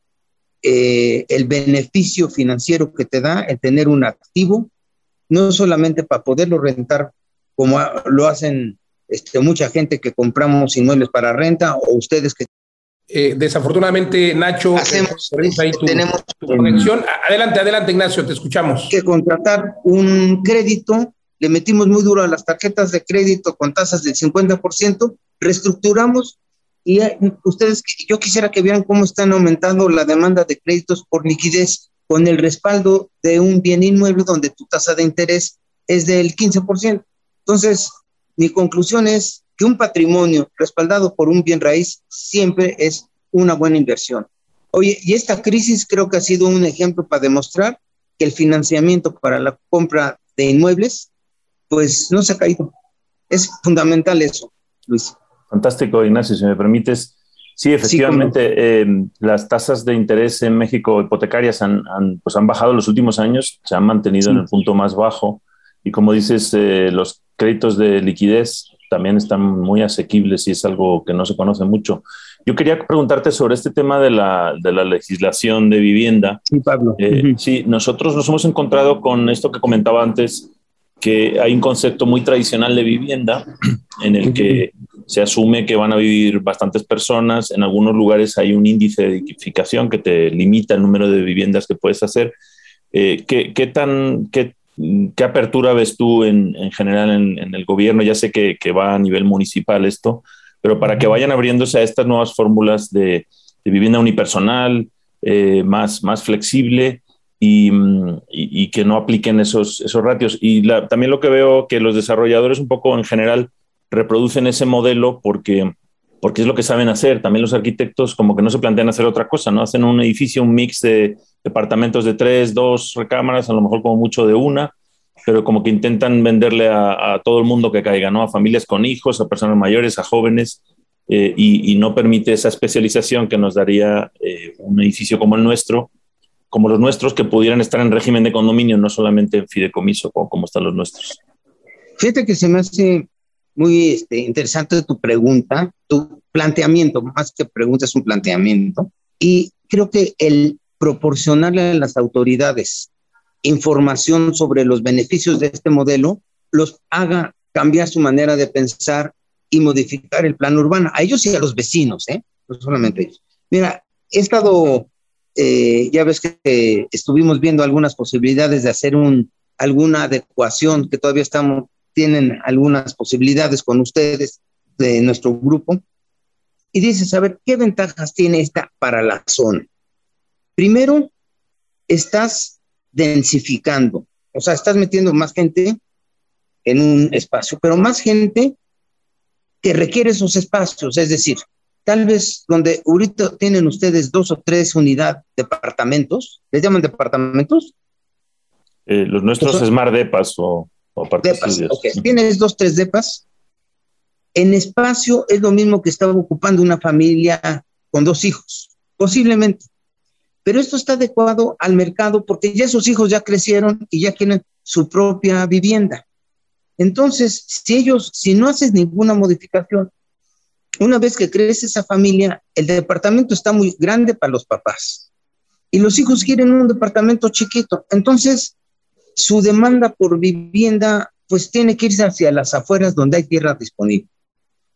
eh, el beneficio financiero que te da el tener un activo, no solamente para poderlo rentar como lo hacen este, mucha gente que compramos inmuebles para renta o ustedes que... Eh, desafortunadamente, Nacho, Hacemos, ahí tu, tenemos tu conexión. Adelante, adelante, Ignacio, te escuchamos. Que contratar un crédito le metimos muy duro a las tarjetas de crédito con tasas del 50%, reestructuramos y eh, ustedes, yo quisiera que vean cómo están aumentando la demanda de créditos por liquidez con el respaldo de un bien inmueble donde tu tasa de interés es del 15%. Entonces, mi conclusión es que un patrimonio respaldado por un bien raíz siempre es una buena inversión. Oye, y esta crisis creo que ha sido un ejemplo para demostrar que el financiamiento para la compra de inmuebles pues no se ha caído. Es fundamental eso, Luis. Fantástico, Ignacio, si me permites. Sí, efectivamente, em, las tasas de interés en México hipotecarias han, pues han bajado en los últimos años, se han mantenido en el punto más bajo y como dices, eh, los créditos de liquidez también están muy asequibles y es algo que no se conoce mucho. Yo quería preguntarte sobre este tema de la, de la legislación de vivienda. Sí, Pablo. Eh, sí, nosotros nos hemos encontrado con esto que comentaba antes, que hay un concepto muy tradicional de vivienda en el que se asume que van a vivir bastantes personas. En algunos lugares hay un índice de edificación que te limita el número de viviendas que puedes hacer. Eh, ¿qué, ¿qué, tan, qué, qué, apertura ves tú en, en general en, en, el gobierno? Ya sé que, que, va a nivel municipal esto, pero para que vayan abriéndose a estas nuevas fórmulas de, de vivienda unipersonal, eh, más, más flexible y, y, y, que no apliquen esos, esos ratios. Y la, también lo que veo que los desarrolladores un poco en general reproducen ese modelo porque, porque es lo que saben hacer. También los arquitectos como que no se plantean hacer otra cosa, ¿no? Hacen un edificio, un mix de departamentos de tres, dos recámaras, a lo mejor como mucho de una, pero como que intentan venderle a, a todo el mundo que caiga, ¿no? A familias con hijos, a personas mayores, a jóvenes, eh, y, y, no permite esa especialización que nos daría eh, un edificio como el nuestro, como los nuestros, que pudieran estar en régimen de condominio, no solamente en fideicomiso, como, como están los nuestros. Fíjate que se me hace muy este, interesante tu pregunta, tu planteamiento, más que pregunta es un planteamiento, y creo que el proporcionarle a las autoridades información sobre los beneficios de este modelo los haga cambiar su manera de pensar y modificar el plan urbano, a ellos y a los vecinos, ¿eh? no solamente ellos. Mira, he estado, eh, ya ves que estuvimos viendo algunas posibilidades de hacer un, alguna adecuación que todavía estamos tienen algunas posibilidades con ustedes de nuestro grupo. Y dices, a ver, ¿qué ventajas tiene esta para la zona? Primero, estás densificando, o sea, estás metiendo más gente en un espacio, pero más gente que requiere esos espacios, es decir, tal vez donde ahorita tienen ustedes dos o tres unidades, departamentos, ¿les llaman departamentos? Eh, los nuestros Smart Depas o o depas, okay. Tienes dos, tres depas. En espacio es lo mismo que estaba ocupando una familia con dos hijos, posiblemente. Pero esto está adecuado al mercado porque ya esos hijos ya crecieron y ya tienen su propia vivienda. Entonces, si ellos, si no haces ninguna modificación, una vez que crece esa familia, el departamento está muy grande para los papás y los hijos quieren un departamento chiquito. Entonces, su demanda por vivienda pues tiene que irse hacia las afueras donde hay tierra disponible.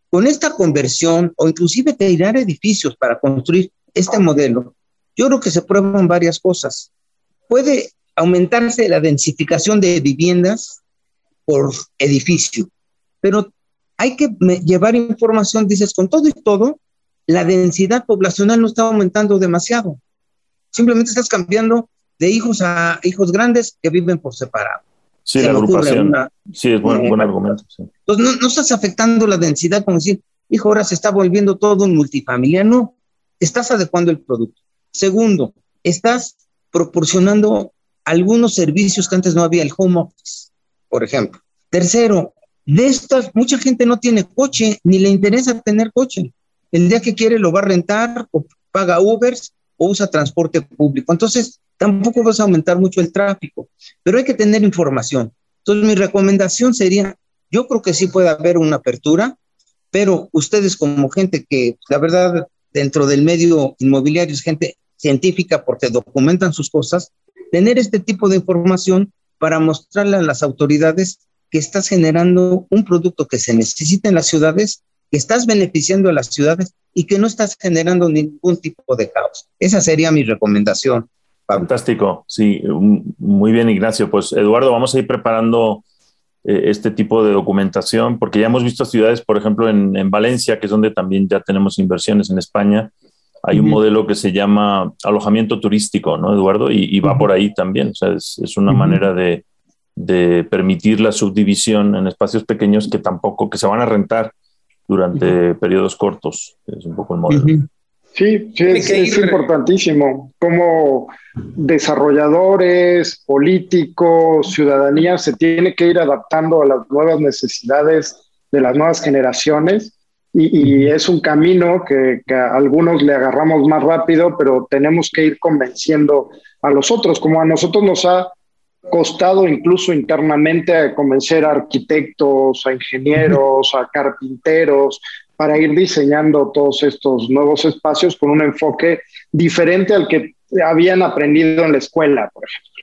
Con esta conversión o inclusive tirar edificios para construir este modelo, yo creo que se prueban varias cosas. Puede aumentarse la densificación de viviendas por edificio, pero hay que llevar información, dices, con todo y todo, la densidad poblacional no está aumentando demasiado. Simplemente estás cambiando de hijos a hijos grandes que viven por separado. Sí, la agrupación. Una, sí, es buen, buen argumento. Sí. Entonces, no, no, estás afectando la densidad como decir, hijo, ahora se está volviendo todo un multifamiliar. No, estás adecuando el producto. Segundo, estás proporcionando algunos servicios que antes no había, el home office, por ejemplo. Tercero, de estas, mucha gente no tiene coche, ni le interesa tener coche. El día que quiere lo va a rentar o paga Ubers o usa transporte público. Entonces, tampoco vas a aumentar mucho el tráfico, pero hay que tener información. Entonces, mi recomendación sería, yo creo que sí puede haber una apertura, pero ustedes como gente que, la verdad, dentro del medio inmobiliario es gente científica porque documentan sus cosas, tener este tipo de información para mostrarle a las autoridades que estás generando un producto que se necesita en las ciudades, que estás beneficiando a las ciudades y que no estás generando ningún tipo de caos. Esa sería mi recomendación. Fantástico, sí, muy bien Ignacio. Pues Eduardo, vamos a ir preparando eh, este tipo de documentación porque ya hemos visto ciudades, por ejemplo, en, en, Valencia, que es donde también ya tenemos inversiones en España. Hay uh -huh. un modelo que se llama alojamiento turístico, ¿no, Eduardo? Y, y va uh -huh. por ahí también. O sea, es, es una uh -huh. manera de, de, permitir la subdivisión en espacios pequeños que tampoco, que se van a rentar durante periodos cortos. Es un poco el modelo. Sí, sí es, es, importantísimo. Como desarrolladores, políticos, ciudadanía se tiene que ir adaptando a las nuevas necesidades de las nuevas generaciones y, es un camino que, a algunos le agarramos más rápido, pero tenemos que ir convenciendo a los otros, como a nosotros nos ha costado incluso internamente convencer a arquitectos, a ingenieros, a carpinteros, para ir diseñando todos estos nuevos espacios con un enfoque diferente al que habían aprendido en la escuela, por ejemplo.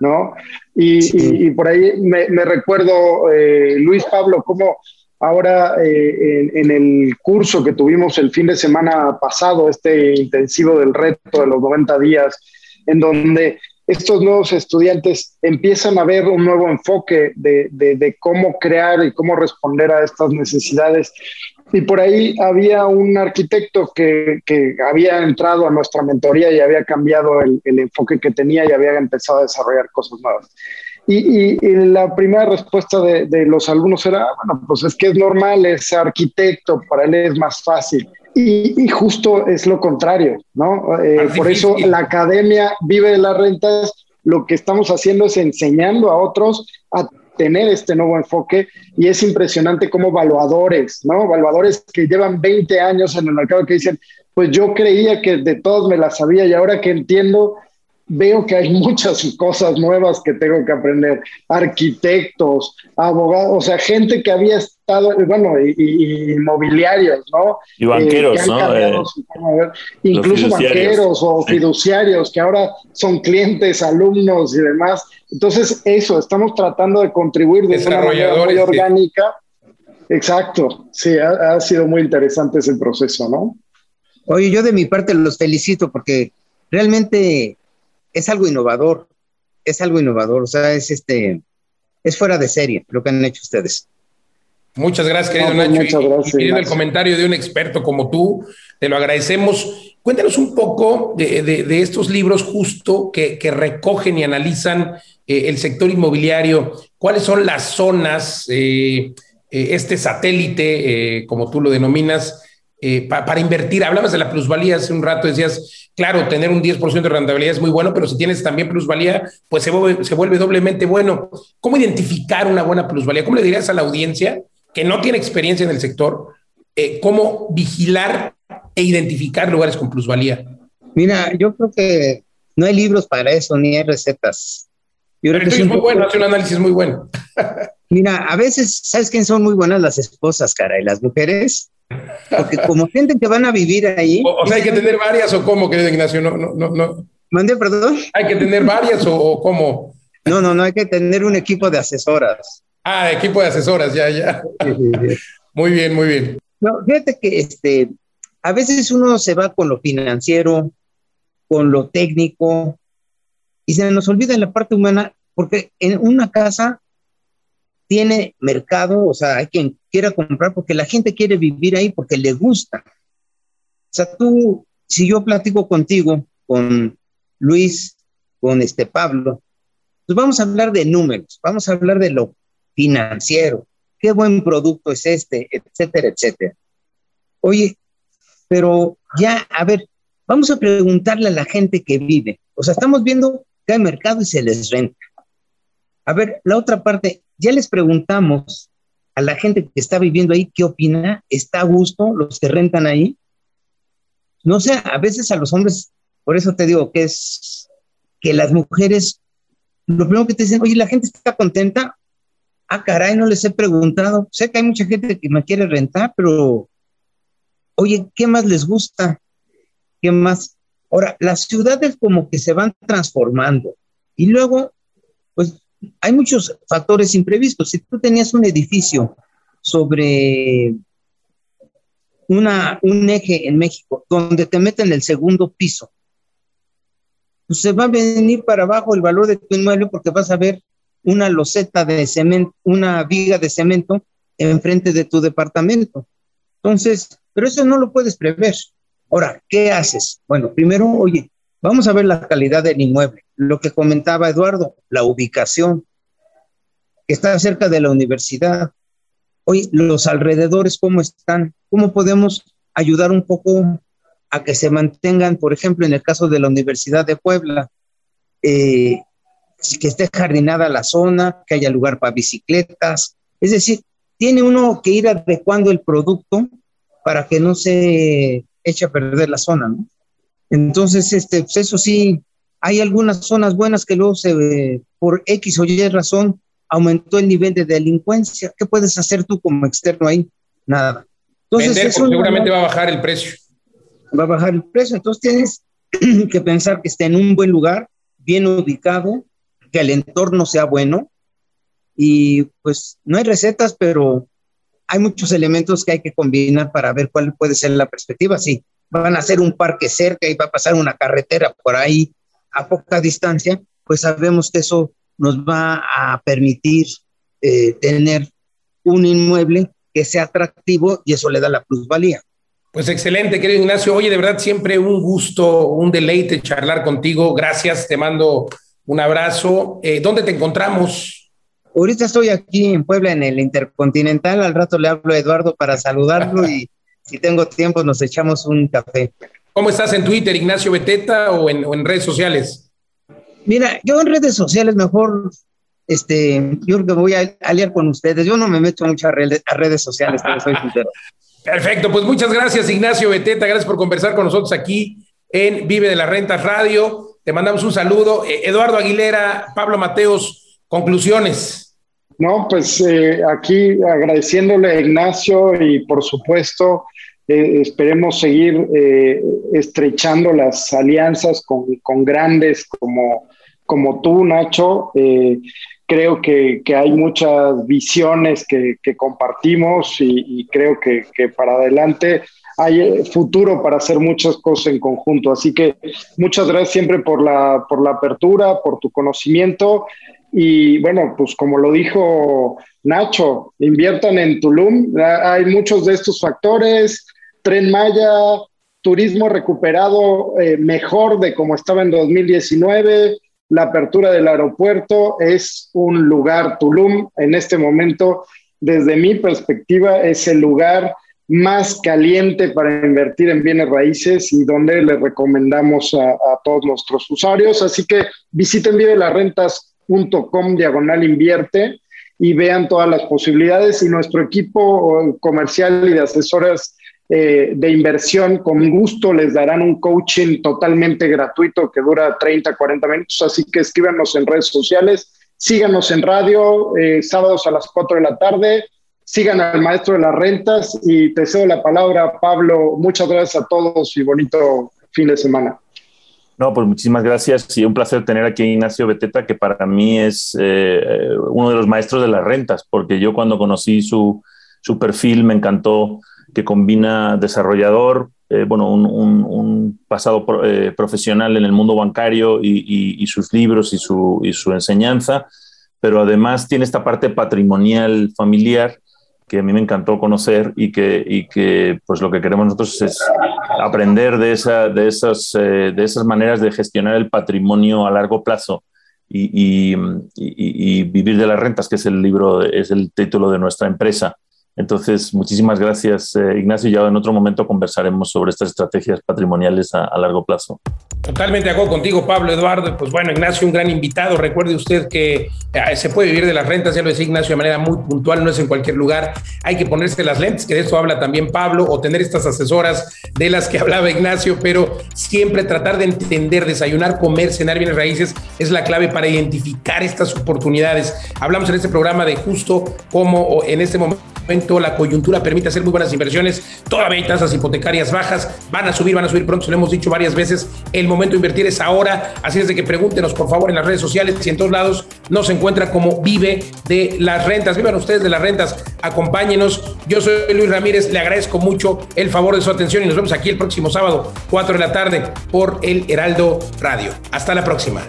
¿no? Y, por ahí me, recuerdo, eh, Luis Pablo, cómo ahora eh, en, el curso que tuvimos el fin de semana pasado, este intensivo del reto de los 90 días, en donde estos nuevos estudiantes empiezan a ver un nuevo enfoque de, de, cómo crear y cómo responder a estas necesidades. Y por ahí había un arquitecto que, que había entrado a nuestra mentoría y había cambiado el, el, enfoque que tenía y había empezado a desarrollar cosas nuevas. Y, y, la primera respuesta de, de, los alumnos era, bueno, pues es que es normal, es arquitecto, para él es más fácil. Y, justo es lo contrario, ¿no? Eh, por eso la academia vive de las rentas, lo que estamos haciendo es enseñando a otros a tener este nuevo enfoque y es impresionante como evaluadores, ¿no? Evaluadores que llevan 20 años en el mercado que dicen, pues yo creía que de todos me las sabía y ahora que entiendo, veo que hay muchas cosas nuevas que tengo que aprender. Arquitectos, abogados, o sea, gente que había estado, bueno, y, inmobiliarios, ¿no? Y banqueros, eh, ¿no? Eh, incluso banqueros o fiduciarios que ahora son clientes, alumnos y demás. Entonces, eso, estamos tratando de contribuir de una manera muy orgánica. Exacto, sí, ha, ha sido muy interesante ese proceso, ¿no? Oye, yo de mi parte los felicito porque realmente es algo innovador, es algo innovador, o sea, es este, es fuera de serie lo que han hecho ustedes. Muchas gracias, querido Nacho. Muchas gracias, y, el comentario de un experto como tú, te lo agradecemos. Cuéntanos un poco de, estos libros justo que, recogen y analizan eh, el sector inmobiliario. ¿Cuáles son las zonas, eh, eh, este satélite, como tú lo denominas, para invertir? Hablabas de la plusvalía hace un rato, decías, Claro, tener un 10% de rentabilidad es muy bueno, pero si tienes también plusvalía, pues se vuelve, doblemente bueno. ¿Cómo identificar una buena plusvalía? ¿Cómo le dirías a la audiencia que no tiene experiencia en el sector, eh, cómo vigilar e identificar lugares con plusvalía? Mira, yo creo que no hay libros para eso, ni hay recetas. Yo creo que es muy bueno, hace un análisis muy bueno. Mira, a veces, ¿sabes quién son muy buenas las esposas, cara? Y las mujeres porque como gente que van a vivir ahí. O, sea, hay que tener varias o cómo, querido Ignacio. No, no, no, no. Mande, perdón. Hay que tener varias o, cómo. No, no, no, hay que tener un equipo de asesoras. Ah, equipo de asesoras, ya, ya. muy bien, muy bien. No, fíjate que este, a veces uno se va con lo financiero, con lo técnico, y se nos olvida la parte humana, porque en una casa tiene mercado, o sea, hay quien quiera comprar porque la gente quiere vivir ahí porque le gusta. O sea, tú, si yo platico contigo, con Luis, con este Pablo, pues vamos a hablar de números, vamos a hablar de lo financiero, qué buen producto es este, etcétera, etcétera. Oye, pero ya, a ver, vamos a preguntarle a la gente que vive. O sea, estamos viendo que hay mercado y se les renta. A ver, la otra parte, ya les preguntamos a la gente que está viviendo ahí qué opina, está a gusto los que rentan ahí. No sé, a veces a los hombres, por eso te digo que es que las mujeres, lo primero que te dicen, oye, la gente está contenta. Ah, caray, no les he preguntado. Sé que hay mucha gente que me quiere rentar, pero, oye, ¿qué más les gusta? ¿Qué más? Ahora, las ciudades como que se van transformando y luego, pues hay muchos factores imprevistos. Si tú tenías un edificio sobre una, un eje en México donde te meten el segundo piso, pues se va a venir para abajo el valor de tu inmueble porque vas a ver una loseta de cemento, una viga de cemento enfrente de tu departamento. Entonces, pero eso no lo puedes prever. Ahora, ¿qué haces? Bueno, primero, oye, vamos a ver la calidad del inmueble lo que comentaba Eduardo, la ubicación, que está cerca de la universidad. Hoy los alrededores, ¿cómo están? ¿Cómo podemos ayudar un poco a que se mantengan, por ejemplo, en el caso de la Universidad de Puebla, eh, que esté jardinada la zona, que haya lugar para bicicletas? Es decir, tiene uno que ir adecuando el producto para que no se eche a perder la zona. Entonces, este, pues eso sí, hay algunas zonas buenas que luego se, por X o Y razón, aumentó el nivel de delincuencia. ¿Qué puedes hacer tú como externo ahí? Nada. Entonces, seguramente va a bajar el precio. Va a bajar el precio. Entonces tienes que pensar que esté en un buen lugar, bien ubicado, que el entorno sea bueno. Y pues no hay recetas, pero hay muchos elementos que hay que combinar para ver cuál puede ser la perspectiva. Sí, van a hacer un parque cerca y va a pasar una carretera por ahí a poca distancia, pues sabemos que eso nos va a permitir eh, tener un inmueble que sea atractivo y eso le da la plusvalía. Pues excelente, querido Ignacio. Oye, de verdad, siempre un gusto, un deleite charlar contigo. Gracias, te mando un abrazo. Eh, ¿Dónde te encontramos? Ahorita estoy aquí en Puebla, en el Intercontinental. Al rato le hablo a Eduardo para saludarlo y si tengo tiempo nos echamos un café. ¿Cómo estás en Twitter, Ignacio Beteta, o en, o en redes sociales? Mira, yo en redes sociales mejor, este, yo creo que voy a aliar con ustedes. Yo no me meto mucho a redes, a redes sociales, pero soy sincero. Perfecto, pues muchas gracias, Ignacio Beteta. Gracias por conversar con nosotros aquí en Vive de las Rentas Radio. Te mandamos un saludo. Eh, Eduardo Aguilera, Pablo Mateos, conclusiones. No, pues eh, aquí agradeciéndole a Ignacio y por supuesto eh, esperemos seguir eh, estrechando las alianzas con, con grandes como, como tú, Nacho. Eh, creo que, que, hay muchas visiones que, compartimos y, y creo que, que, para adelante hay futuro para hacer muchas cosas en conjunto. Así que muchas gracias siempre por la, por la apertura, por tu conocimiento. Y bueno, pues como lo dijo Nacho, inviertan en Tulum. Hay muchos de estos factores, Tren Maya, turismo recuperado eh, mejor de como estaba en 2019, la apertura del aeropuerto es un lugar, Tulum, en este momento, desde mi perspectiva, es el lugar más caliente para invertir en bienes raíces y donde le recomendamos a, todos nuestros usuarios. Así que visiten videolarrentas.com diagonal invierte y vean todas las posibilidades. Y nuestro equipo comercial y de asesoras eh, de inversión, con gusto les darán un coaching totalmente gratuito que dura 30, 40 minutos, así que escríbanos en redes sociales, síganos en radio, eh, sábados a las 4 de la tarde, sigan al maestro de las rentas y te cedo la palabra, Pablo. Muchas gracias a todos y bonito fin de semana. No, pues muchísimas gracias y un placer tener aquí a Ignacio Beteta, que para mí es eh, uno de los maestros de las rentas, porque yo cuando conocí su, su perfil me encantó que combina desarrollador, eh, bueno, un, pasado eh, profesional en el mundo bancario y, sus libros y su, enseñanza, pero además tiene esta parte patrimonial familiar que a mí me encantó conocer y que, y que pues lo que queremos nosotros es aprender de, esa, de, esas, eh, de esas maneras de gestionar el patrimonio a largo plazo y, y, vivir de las rentas, que es el libro, es el título de nuestra empresa. Entonces, muchísimas gracias, eh, Ignacio. Ya en otro momento conversaremos sobre estas estrategias patrimoniales a, largo plazo. Totalmente de acuerdo contigo, Pablo Eduardo. Pues bueno, Ignacio, un gran invitado. Recuerde usted que eh, se puede vivir de las rentas, ya lo decía Ignacio, de manera muy puntual, no es en cualquier lugar. Hay que ponerse las lentes, que de esto habla también Pablo, o tener estas asesoras de las que hablaba Ignacio, pero siempre tratar de entender, desayunar, comer, cenar bienes raíces es la clave para identificar estas oportunidades. Hablamos en este programa de justo cómo en este momento la coyuntura permite hacer muy buenas inversiones. Todavía hay tasas hipotecarias bajas, van a subir, van a subir pronto, lo hemos dicho varias veces. El momento de invertir es ahora, así es de que pregúntenos por favor en las redes sociales y en todos lados nos encuentra como Vive de las Rentas. Vivan ustedes de las rentas, acompáñenos. Yo soy Luis Ramírez, le agradezco mucho el favor de su atención y nos vemos aquí el próximo sábado, 4 de la tarde, por el Heraldo Radio. Hasta la próxima.